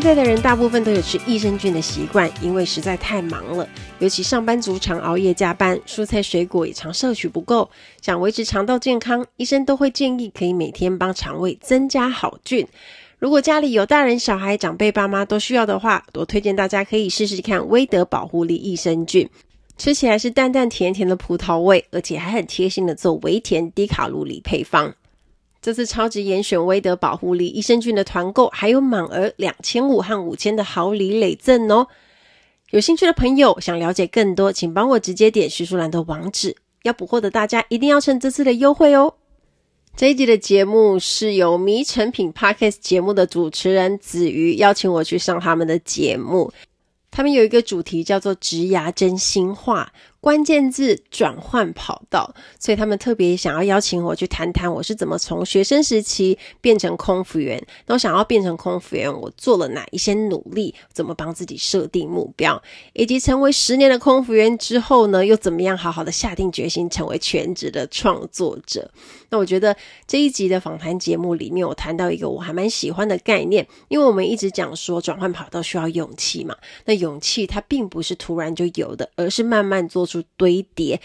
现在的人大部分都有吃益生菌的习惯，因为实在太忙了，尤其上班族常熬夜加班，蔬菜水果也常摄取不够。想维持肠道健康，医生都会建议可以每天帮肠胃增加好菌。如果家里有大人、小孩、长辈、爸妈都需要的话，我推荐大家可以试试看威德保护力益生菌，吃起来是淡淡甜甜的葡萄味，而且还很贴心的做微甜低卡路里配方。这次超级严选威德保护力益生菌的团购，还有满额两千五和五千的好礼累赠哦！有兴趣的朋友想了解更多，请帮我直接点叙述栏的网址。要补货的大家一定要趁这次的优惠哦！这一集的节目是由迷成品 Podcast 节目的主持人子瑜邀请我去上他们的节目，他们有一个主题叫做“植牙真心话”。关键字转换跑道，所以他们特别想要邀请我去谈谈我是怎么从学生时期变成空服员。那我想要变成空服员，我做了哪一些努力？怎么帮自己设定目标？以及成为十年的空服员之后呢，又怎么样好好的下定决心成为全职的创作者？那我觉得这一集的访谈节目里面，我谈到一个我还蛮喜欢的概念，因为我们一直讲说转换跑道需要勇气嘛。那勇气它并不是突然就有的，而是慢慢做。出堆叠，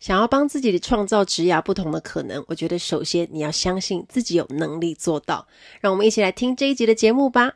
想要帮自己的创造职涯不同的可能，我觉得首先你要相信自己有能力做到。让我们一起来听这一集的节目吧。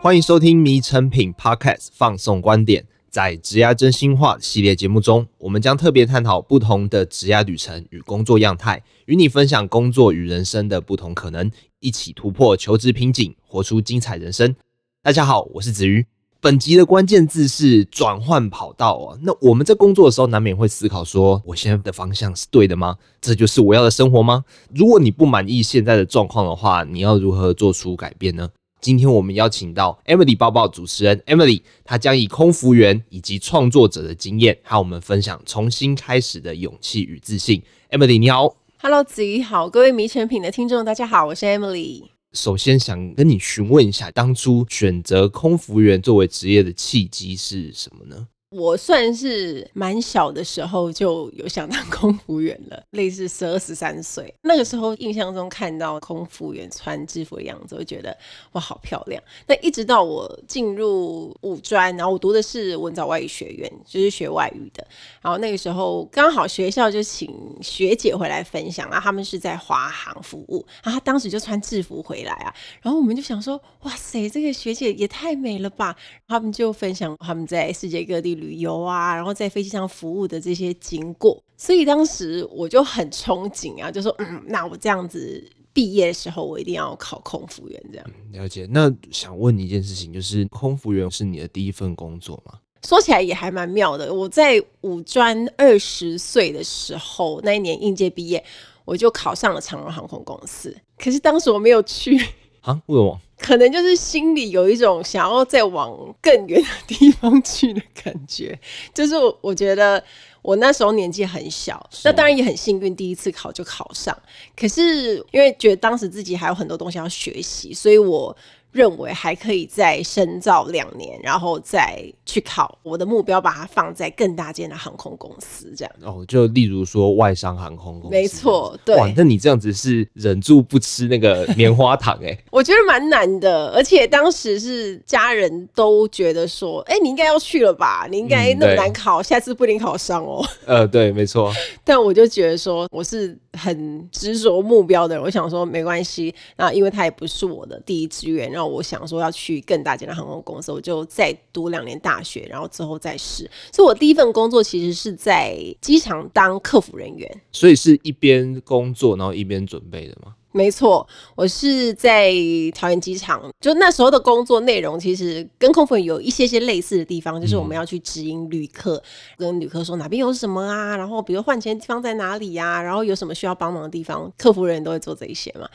欢迎收听迷成品 Podcast 放送观点，在职涯真心话系列节目中，我们将特别探讨不同的职涯旅程与工作样态，与你分享工作与人生的不同可能，一起突破求职瓶颈，活出精彩人生。大家好，我是子瑜。本集的关键字是转换跑道哦。那我们在工作的时候，难免会思考说，我现在的方向是对的吗？这就是我要的生活吗？如果你不满意现在的状况的话，你要如何做出改变呢？今天我们邀请到 Emily 包包主持人 Emily，她将以空服员以及创作者的经验，和我们分享重新开始的勇气与自信。Emily，你好，Hello，子怡好，各位迷诚品的听众，大家好，我是 Emily。首先想跟你询问一下，当初选择空服员作为职业的契机是什么呢？我算是蛮小的时候就有想当空服员了，类似十二十三岁那个时候，印象中看到空服员穿制服的样子，我觉得哇，好漂亮。那一直到我进入五专，然后我读的是文藻外语学院，就是学外语的。然后那个时候刚好学校就请学姐回来分享，然后他们是在华航服务，然后他当时就穿制服回来啊，然后我们就想说，哇塞，这个学姐也太美了吧！他们就分享他们在世界各地旅游啊，然后在飞机上服务的这些经过，所以当时我就很憧憬啊，就说嗯，那我这样子毕业的时候，我一定要考空服员这样。嗯，了解。那想问你一件事情，就是空服员是你的第一份工作吗？说起来也还蛮妙的。我在五专二十岁的时候，那一年应届毕业，我就考上了长荣航空公司。可是当时我没有去啊？为什么？可能就是心里有一种想要再往更远的地方去的感觉，就是我我觉得我那时候年纪很小，那当然也很幸运，第一次考就考上。可是因为觉得当时自己还有很多东西要学习，所以我。认为还可以再深造两年，然后再去考。我的目标把它放在更大间的航空公司，这样。哦，就例如说外商航空公司。没错，对。哇，那你这样子是忍住不吃那个棉花糖哎、欸？我觉得蛮难的，而且当时是家人都觉得说，哎、欸，你应该要去了吧？你应该那么难考，嗯、下次不一定考上哦。呃，对，没错。但我就觉得说，我是很执着目标的人。我想说，没关系，那因为他也不是我的第一志愿，然后。我想说要去更大间的航空公司，我就再读两年大学，然后之后再试。所以，我第一份工作其实是在机场当客服人员。所以是一边工作，然后一边准备的吗？没错，我是在桃园机场。就那时候的工作内容，其实跟空服有一些些类似的地方，就是我们要去指引旅客，跟旅客说哪边有什么啊，然后比如换钱的地方在哪里呀，然后有什么需要帮忙的地方，客服人员都会做这一些嘛。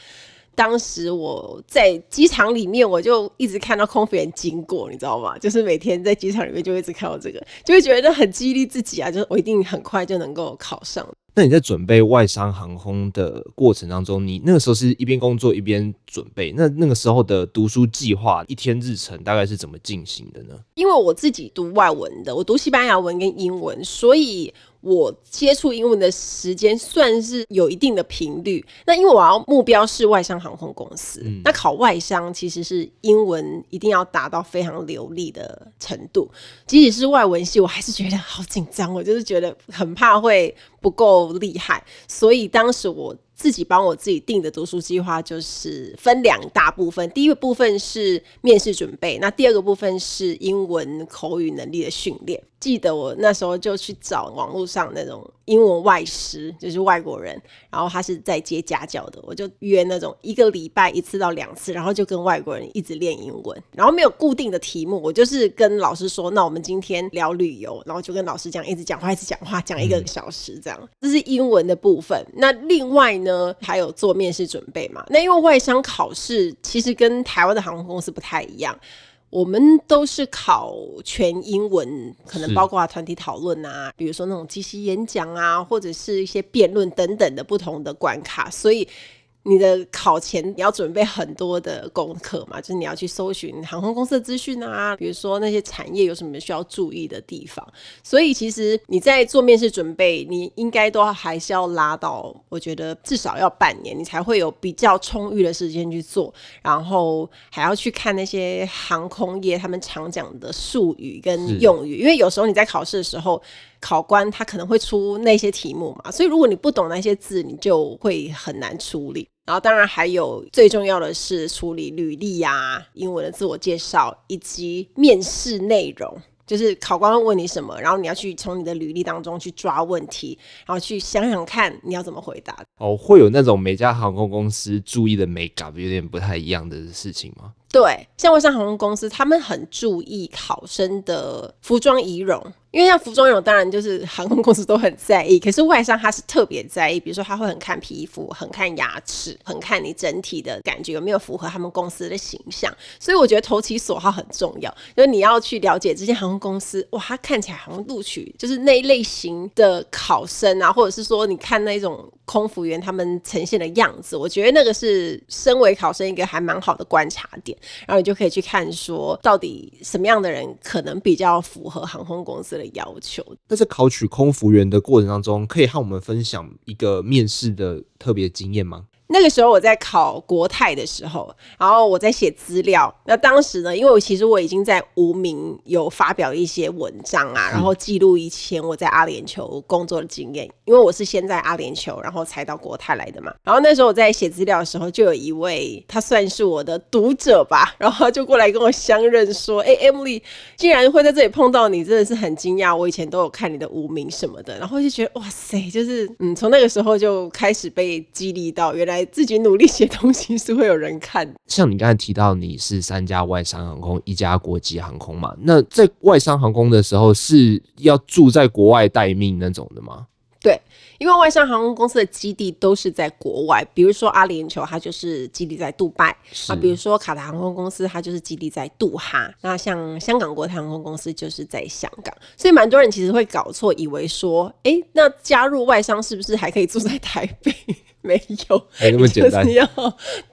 当时我在机场里面，我就一直看到空服员经过，你知道吗？就是每天在机场里面就一直看到这个，就会觉得很激励自己啊，就是我一定很快就能够考上。那你在准备外商航空的过程当中，你那个时候是一边工作一边准备，那那个时候的读书计划一天日程大概是怎么进行的呢？因为我自己读外文的，我读西班牙文跟英文，所以。我接触英文的时间算是有一定的频率。那因为我要目标是外商航空公司，嗯、那考外商其实是英文一定要达到非常流利的程度。即使是外文系，我还是觉得好紧张，我就是觉得很怕会不够厉害。所以当时我。自己帮我自己定的读书计划就是分两大部分，第一个部分是面试准备，那第二个部分是英文口语能力的训练。记得我那时候就去找网络上那种英文外师，就是外国人，然后他是在接家教的，我就约那种一个礼拜一次到两次，然后就跟外国人一直练英文，然后没有固定的题目，我就是跟老师说，那我们今天聊旅游，然后就跟老师讲，一直讲话，一直讲话，讲一个小时这样，这是英文的部分。那另外呢？还有做面试准备嘛？那因为外商考试其实跟台湾的航空公司不太一样，我们都是考全英文，可能包括团体讨论啊，比如说那种即席演讲啊，或者是一些辩论等等的不同的关卡，所以。你的考前你要准备很多的功课嘛，就是你要去搜寻航空公司的资讯啊，比如说那些产业有什么需要注意的地方。所以其实你在做面试准备，你应该都还是要拉到，我觉得至少要半年，你才会有比较充裕的时间去做，然后还要去看那些航空业他们常讲的术语跟用语，因为有时候你在考试的时候。考官他可能会出那些题目嘛，所以如果你不懂那些字，你就会很难处理。然后当然还有最重要的是处理履历呀、英文的自我介绍以及面试内容。就是考官会问你什么，然后你要去从你的履历当中去抓问题，然后去想想看你要怎么回答。哦，会有那种每家航空公司注意的美感有点不太一样的事情吗？对，像外商航空公司，他们很注意考生的服装仪容。因为像服装这种，当然就是航空公司都很在意，可是外商他是特别在意，比如说他会很看皮肤，很看牙齿，很看你整体的感觉有没有符合他们公司的形象。所以我觉得投其所好很重要，就是你要去了解这些航空公司，哇，他看起来好像录取就是那一类型的考生啊，或者是说你看那种空服员他们呈现的样子，我觉得那个是身为考生一个还蛮好的观察点，然后你就可以去看说到底什么样的人可能比较符合航空公司的要求。那在考取空服员的过程当中，可以和我们分享一个面试的特别经验吗？那个时候我在考国泰的时候，然后我在写资料。那当时呢，因为我其实我已经在无名有发表一些文章啊，然后记录以前我在阿联酋工作的经验。因为我是先在阿联酋，然后才到国泰来的嘛。然后那时候我在写资料的时候，就有一位他算是我的读者吧，然后就过来跟我相认，说：“哎，Emily，竟然会在这里碰到你，真的是很惊讶。我以前都有看你的无名什么的，然后就觉得哇塞，就是嗯，从那个时候就开始被激励到，原来。”自己努力写东西是会有人看。像你刚才提到你是三家外商航空，一家国际航空嘛？那在外商航空的时候是要住在国外待命那种的吗？对。因为外商航空公司的基地都是在国外，比如说阿联酋，它就是基地在杜拜啊；比如说卡塔航空公司，它就是基地在杜哈。那像香港国泰航空公司就是在香港，所以蛮多人其实会搞错，以为说，哎，那加入外商是不是还可以住在台北？没有，没那么简单，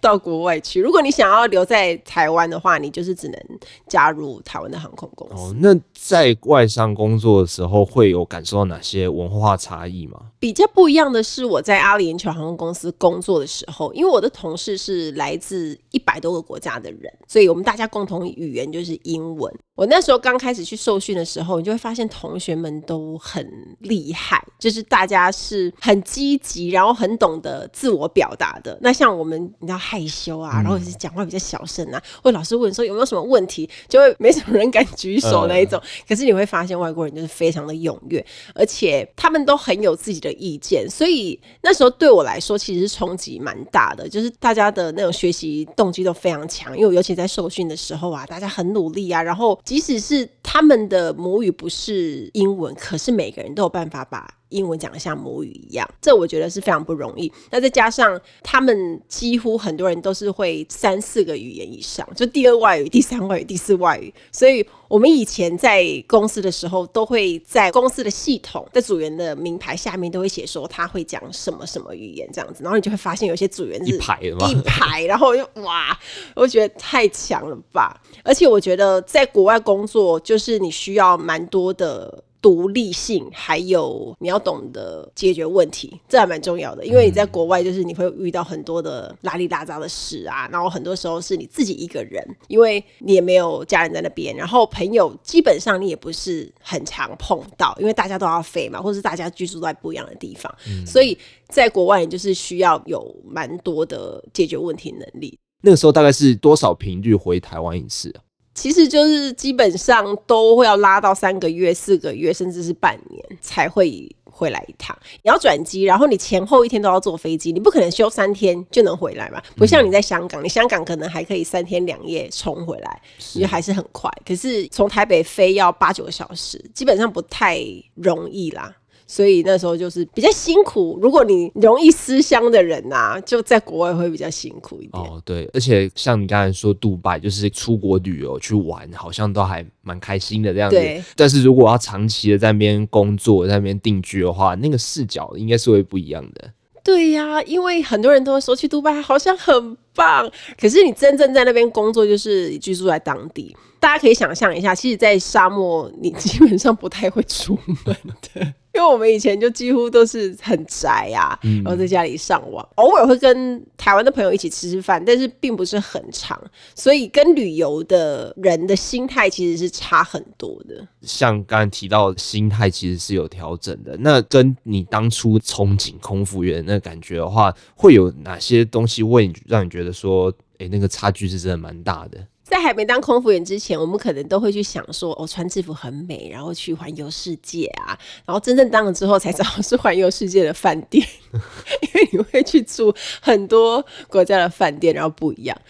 到国外去。如果你想要留在台湾的话，你就是只能加入台湾的航空公司。哦，那在外商工作的时候，会有感受到哪些文化差异吗？比较不一样的是，我在阿联酋航空公司工作的时候，因为我的同事是来自一百多个国家的人，所以我们大家共同语言就是英文。我那时候刚开始去受训的时候，你就会发现同学们都很厉害，就是大家是很积极，然后很懂得自我表达的。那像我们，你知道害羞啊，然后是讲话比较小声啊，或老师问说有没有什么问题，就会没什么人敢举手那一种。可是你会发现外国人就是非常的踊跃，而且他们都很有自己的意见，所以那时候对我来说其实是冲击蛮大的，就是大家的那种学习动机都非常强，因为尤其在受训的时候啊，大家很努力啊，然后。即使是他们的母语不是英文，可是每个人都有办法把英文讲的像母语一样，这我觉得是非常不容易。那再加上他们几乎很多人都是会三四个语言以上，就第二外语、第三外语、第四外语。所以我们以前在公司的时候，都会在公司的系统在组员的名牌下面都会写说他会讲什么什么语言这样子，然后你就会发现有些组员是一排的吗？一排，然后就哇，我觉得太强了吧！而且我觉得在国外工作，就是你需要蛮多的。独立性，还有你要懂得解决问题，这还蛮重要的。因为你在国外，就是你会遇到很多的拉里拉杂的事啊，然后很多时候是你自己一个人，因为你也没有家人在那边，然后朋友基本上你也不是很常碰到，因为大家都要飞嘛，或是大家居住在不一样的地方，嗯、所以在国外你就是需要有蛮多的解决问题能力。那个时候大概是多少频率回台湾一次啊？其实就是基本上都会要拉到三个月、四个月，甚至是半年才会回来一趟。你要转机，然后你前后一天都要坐飞机，你不可能休三天就能回来嘛。不像你在香港，你香港可能还可以三天两夜冲回来，你还是很快。可是从台北飞要八九个小时，基本上不太容易啦。所以那时候就是比较辛苦。如果你容易思乡的人呐、啊，就在国外会比较辛苦一点。哦，对，而且像你刚才说，杜拜就是出国旅游去玩，好像都还蛮开心的这样子。对。但是如果要长期的在那边工作，在那边定居的话，那个视角应该是会不一样的。对呀、啊，因为很多人都会说去杜拜好像很棒，可是你真正在那边工作，就是居住在当地。大家可以想象一下，其实，在沙漠你 基本上不太会出门的。因为我们以前就几乎都是很宅啊，然后在家里上网，嗯、偶尔会跟台湾的朋友一起吃吃饭，但是并不是很长，所以跟旅游的人的心态其实是差很多的。像刚才提到的心态其实是有调整的，那跟你当初憧憬空服员那感觉的话，会有哪些东西会让你觉得说，哎，那个差距是真的蛮大的？在还没当空服员之前，我们可能都会去想说，哦，穿制服很美，然后去环游世界啊。然后真正当了之后，才知道是环游世界的饭店，因为你会去住很多国家的饭店，然后不一样。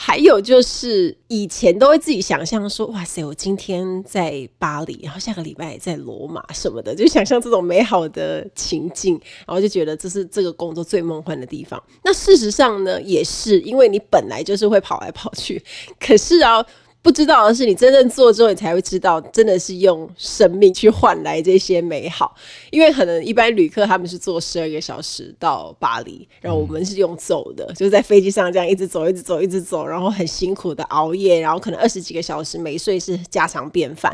还有就是以前都会自己想象说，哇塞，我今天在巴黎，然后下个礼拜在罗马什么的，就想象这种美好的情境，然后就觉得这是这个工作最梦幻的地方。那事实上呢，也是因为你本来就是会跑来跑去，可是啊。不知道的是，你真正做之后，你才会知道，真的是用生命去换来这些美好。因为可能一般旅客他们是坐十二个小时到巴黎，然后我们是用走的，就是在飞机上这样一直走，一直走，一直走，然后很辛苦的熬夜，然后可能二十几个小时没睡是家常便饭。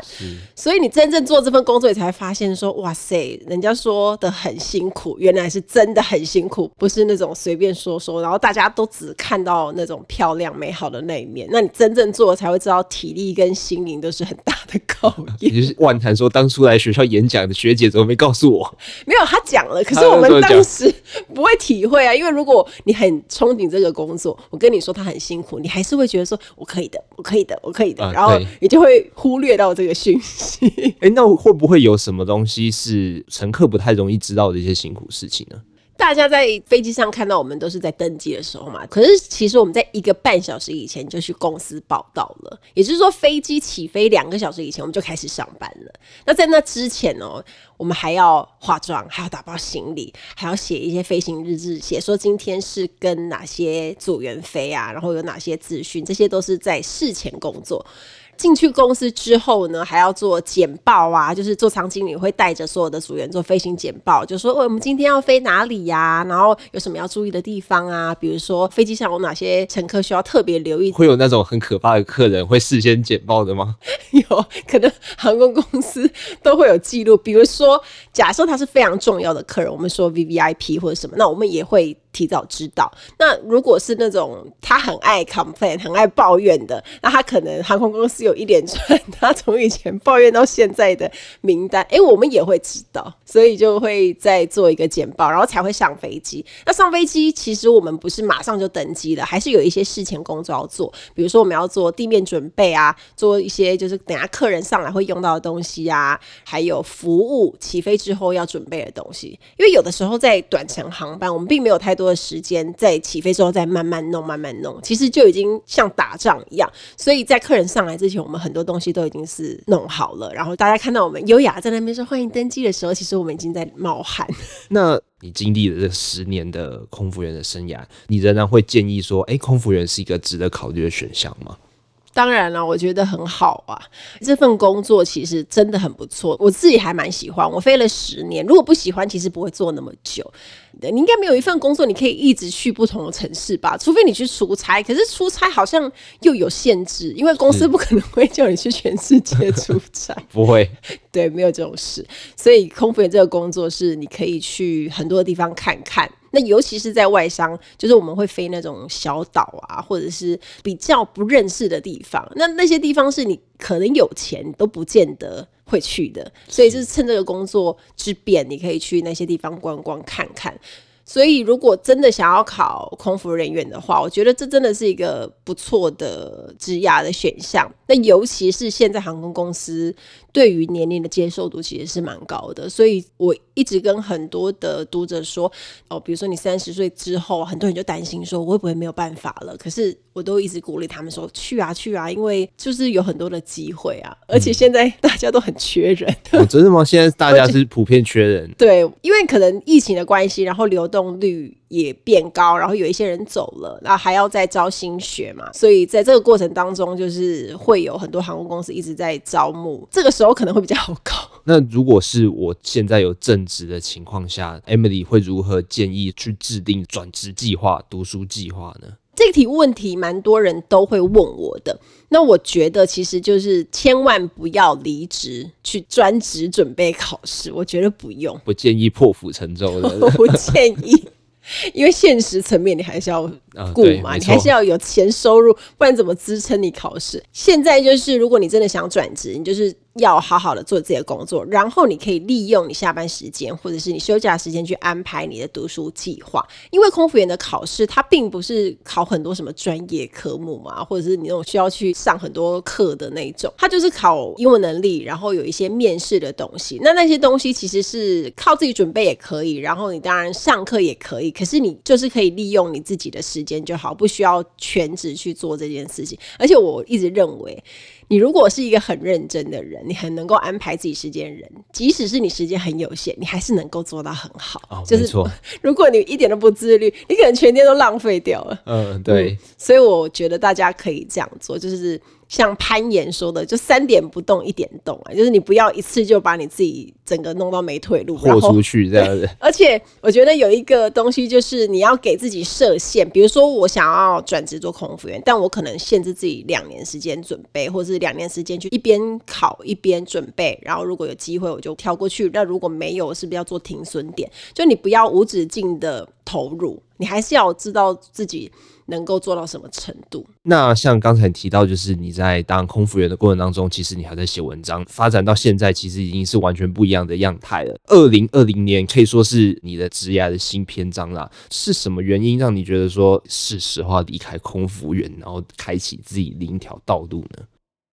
所以你真正做这份工作，你才发现说，哇塞，人家说的很辛苦，原来是真的很辛苦，不是那种随便说说，然后大家都只看到那种漂亮美好的那一面。那你真正做才会知道。体力跟心灵都是很大的考 验。也就是万谈说，当初来学校演讲的学姐怎么没告诉我？没有，她讲了，可是我们当时 不会体会啊。因为如果你很憧憬这个工作，我跟你说他很辛苦，你还是会觉得说我可以的，我可以的，我可以的，然后你就会忽略到这个讯息。哎、欸，那会不会有什么东西是乘客不太容易知道的一些辛苦事情呢？大家在飞机上看到我们都是在登机的时候嘛，可是其实我们在一个半小时以前就去公司报到了，也就是说飞机起飞两个小时以前我们就开始上班了。那在那之前哦，我们还要化妆，还要打包行李，还要写一些飞行日志，写说今天是跟哪些组员飞啊，然后有哪些资讯，这些都是在事前工作。进去公司之后呢，还要做简报啊，就是座舱经理会带着所有的组员做飞行简报，就说我们今天要飞哪里呀、啊，然后有什么要注意的地方啊，比如说飞机上有哪些乘客需要特别留意。会有那种很可怕的客人会事先简报的吗？有可能航空公司都会有记录，比如说假设他是非常重要的客人，我们说 VVIP 或者什么，那我们也会。提早知道，那如果是那种他很爱 complain、很爱抱怨的，那他可能航空公司有一连串他从以前抱怨到现在的名单，哎、我们也会知道，所以就会再做一个简报，然后才会上飞机。那上飞机其实我们不是马上就登机了，还是有一些事前工作要做，比如说我们要做地面准备啊，做一些就是等下客人上来会用到的东西啊，还有服务起飞之后要准备的东西。因为有的时候在短程航班，我们并没有太多。的时间在起飞之后再慢慢弄，慢慢弄，其实就已经像打仗一样。所以在客人上来之前，我们很多东西都已经是弄好了，然后大家看到我们优雅在那边说欢迎登机的时候，其实我们已经在冒汗。那你经历了这十年的空服员的生涯，你仍然会建议说，哎，空服员是一个值得考虑的选项吗？当然了，我觉得很好啊。这份工作其实真的很不错，我自己还蛮喜欢。我飞了十年，如果不喜欢，其实不会做那么久。你应该没有一份工作你可以一直去不同的城市吧？除非你去出差，可是出差好像又有限制，因为公司不可能会叫你去全世界出差。不会，对，没有这种事。所以空服员这个工作是你可以去很多地方看看。那尤其是在外商，就是我们会飞那种小岛啊，或者是比较不认识的地方。那那些地方是你可能有钱都不见得会去的，所以就是趁这个工作之便，你可以去那些地方观光看看。所以，如果真的想要考空服人员的话，我觉得这真的是一个不错的职涯的选项。那尤其是现在航空公司对于年龄的接受度其实是蛮高的，所以我一直跟很多的读者说，哦，比如说你三十岁之后，很多人就担心说我会不会没有办法了？可是我都一直鼓励他们说去啊去啊，因为就是有很多的机会啊，而且现在大家都很缺人。嗯哦，真的吗？现在大家 是普遍缺人？对，因为可能疫情的关系，然后流动率。也变高，然后有一些人走了，然后还要再招新血嘛，所以在这个过程当中，就是会有很多航空公司一直在招募，这个时候可能会比较好搞。那如果是我现在有正职的情况下，Emily 会如何建议去制定转职计划、读书计划呢？这题问题蛮多人都会问我的，那我觉得其实就是千万不要离职去专职准备考试，我觉得不用，不建议破釜沉舟的，我不建议。因为现实层面你还是要顾嘛，你还是要有钱收入，不然怎么支撑你考试？现在就是，如果你真的想转职，你就是。要好好的做自己的工作，然后你可以利用你下班时间或者是你休假时间去安排你的读书计划。因为空服员的考试，它并不是考很多什么专业科目嘛，或者是你那种需要去上很多课的那种，它就是考英文能力，然后有一些面试的东西。那那些东西其实是靠自己准备也可以，然后你当然上课也可以，可是你就是可以利用你自己的时间就好，不需要全职去做这件事情。而且我一直认为。你如果是一个很认真的人，你很能够安排自己时间的人，即使是你时间很有限，你还是能够做到很好。哦，就是。如果你一点都不自律，你可能全天都浪费掉了。嗯，对。嗯，所以我觉得大家可以这样做，就是。像攀岩说的，就三点不动，一点动啊，就是你不要一次就把你自己整个弄到没退路，豁出去这样子。而且我觉得有一个东西，就是你要给自己设限，比如说我想要转职做空服员，但我可能限制自己两年时间准备，或两年时间去一边考一边准备，然后如果有机会我就跳过去，那如果没有，是不是要做停损点？就你不要无止境的投入，你还是要知道自己。能够做到什么程度？那像刚才提到，就是你在当空服员的过程当中，其实你还在写文章，发展到现在，其实已经是完全不一样的样态了。二零二零年可以说是你的职业的新篇章啦。是什么原因让你觉得说是时候离开空服员，然后开启自己另一条道路呢？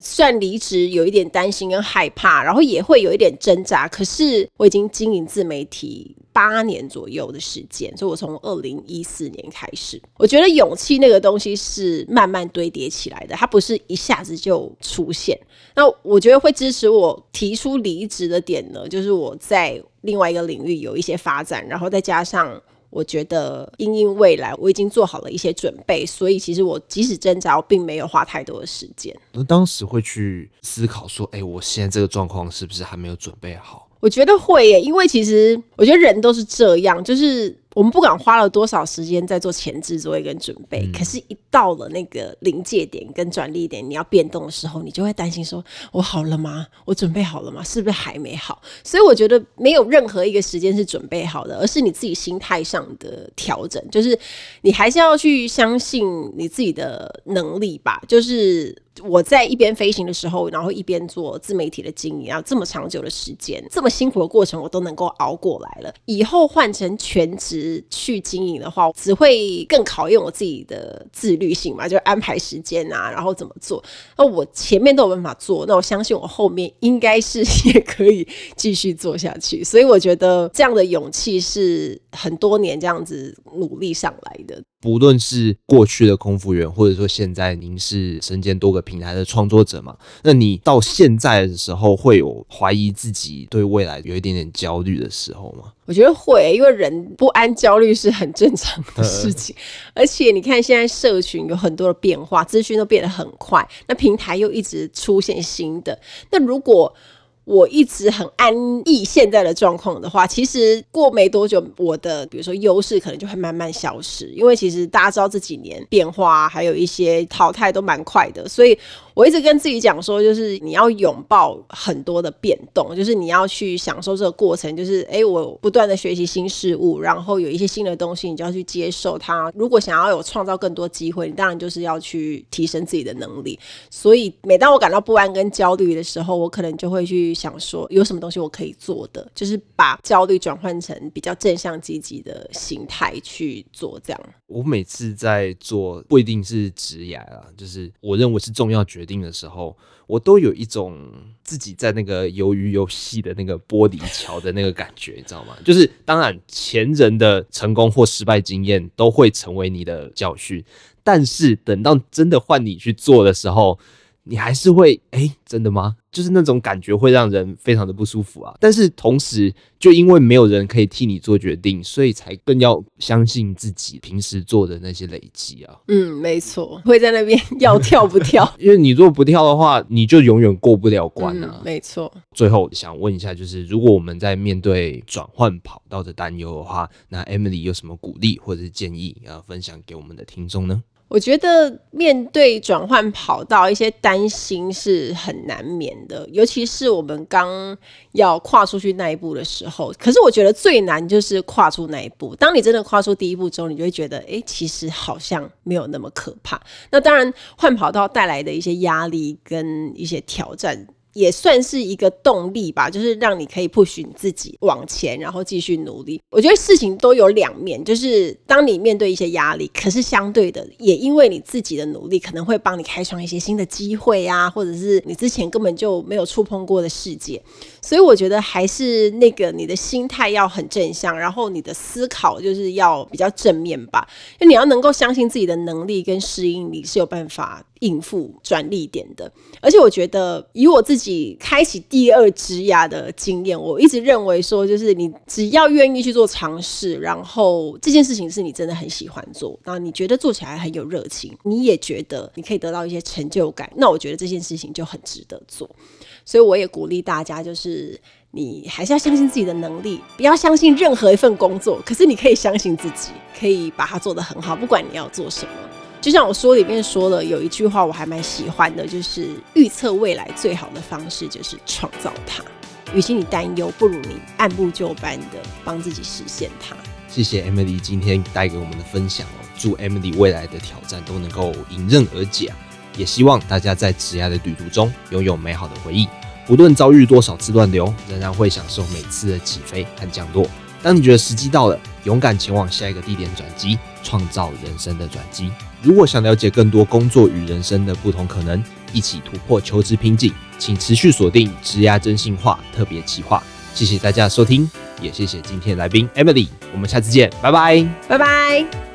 算离职有一点担心跟害怕，然后也会有一点挣扎。可是我已经经营自媒体八年左右的时间，所以我从二零一四年开始，我觉得勇气那个东西是慢慢堆叠起来的，它不是一下子就出现。那我觉得会支持我提出离职的点呢，就是我在另外一个领域有一些发展，然后再加上。我觉得因应未来，我已经做好了一些准备，所以其实我即使挣扎，我并没有花太多的时间。那当时会去思考说，哎，我现在这个状况是不是还没有准备好？我觉得会耶，因为其实我觉得人都是这样，就是。我们不管花了多少时间在做前置作业跟准备，嗯，可是，一到了那个临界点跟转力点，你要变动的时候，你就会担心说：“我好了吗？我准备好了吗？是不是还没好？”所以我觉得没有任何一个时间是准备好的，而是你自己心态上的调整，就是你还是要去相信你自己的能力吧，就是。我在一边飞行的时候，然后一边做自媒体的经营，然后这么长久的时间，这么辛苦的过程，我都能够熬过来了。以后换成全职去经营的话，只会更考验我自己的自律性嘛，就安排时间啊，然后怎么做。那我前面都有办法做，那我相信我后面应该是也可以继续做下去。所以我觉得这样的勇气是很多年这样子努力上来的。不论是过去的空服员，或者说现在您是身兼多个平台的创作者嘛，那你到现在的时候会有怀疑自己对未来有一点点焦虑的时候吗？我觉得会，因为人不安、焦虑是很正常的事情。而且你看，现在社群有很多的变化，资讯都变得很快，那平台又一直出现新的。那如果我一直很安逸现在的状况的话，其实过没多久，我的比如说优势可能就会慢慢消失，因为其实大家知道这几年变化还有一些淘汰都蛮快的，所以。我一直跟自己讲说，就是你要拥抱很多的变动，就是你要去享受这个过程，就是诶，我不断的学习新事物，然后有一些新的东西，你就要去接受它。如果想要有创造更多机会，你当然就是要去提升自己的能力。所以每当我感到不安跟焦虑的时候，我可能就会去想说，有什么东西我可以做的，就是把焦虑转换成比较正向积极的心态去做。这样，我每次在做不一定是职业啊，就是我认为是重要决决定的时候，我都有一种自己在那个鱿鱼游戏的那个玻璃桥的那个感觉，你知道吗？就是当然前人的成功或失败经验都会成为你的教训，但是等到真的换你去做的时候，你还是会哎、欸，真的吗？就是那种感觉会让人非常的不舒服啊。但是同时，就因为没有人可以替你做决定，所以才更要相信自己平时做的那些累积啊。嗯，没错，会在那边 要跳不跳？因为你如果不跳的话，你就永远过不了关啊。嗯、没错。最后想问一下，就是如果我们在面对转换跑道的担忧的话，那 Emily 有什么鼓励或者是建议要分享给我们的听众呢？我觉得面对转换跑道，一些担心是很难免的，尤其是我们刚要跨出去那一步的时候。可是我觉得最难就是跨出那一步。当你真的跨出第一步之后，你就会觉得，哎，其实好像没有那么可怕。那当然，换跑道带来的一些压力跟一些挑战。也算是一个动力吧，就是让你可以 push 你自己往前，然后继续努力。我觉得事情都有两面，就是当你面对一些压力，可是相对的，也因为你自己的努力，可能会帮你开创一些新的机会啊，或者是你之前根本就没有触碰过的世界。所以我觉得还是那个你的心态要很正向，然后你的思考就是要比较正面吧，因为你要能够相信自己的能力跟适应力是有办法。应付转捩点的，而且我觉得以我自己开启第二职涯的经验，我一直认为说，就是你只要愿意去做尝试，然后这件事情是你真的很喜欢做，然后你觉得做起来很有热情，你也觉得你可以得到一些成就感，那我觉得这件事情就很值得做。所以我也鼓励大家，就是你还是要相信自己的能力，不要相信任何一份工作，可是你可以相信自己，可以把它做得很好，不管你要做什么。就像我说里面说了，有一句话我还蛮喜欢的，就是预测未来最好的方式就是创造它。与其你担忧，不如你按部就班的帮自己实现它。谢谢 Emily 今天带给我们的分享哦，祝 Emily 未来的挑战都能够迎刃而解，也希望大家在职涯的旅途中拥有美好的回忆，无论遭遇多少次乱流，仍然会享受每次的起飞和降落。当你觉得时机到了，勇敢前往下一个地点转机，创造人生的转机。如果想了解更多工作与人生的不同可能，一起突破求职瓶颈，请持续锁定职涯真心话特别企划。谢谢大家的收听，也谢谢今天的来宾 Emily，我们下次见，拜拜，拜拜。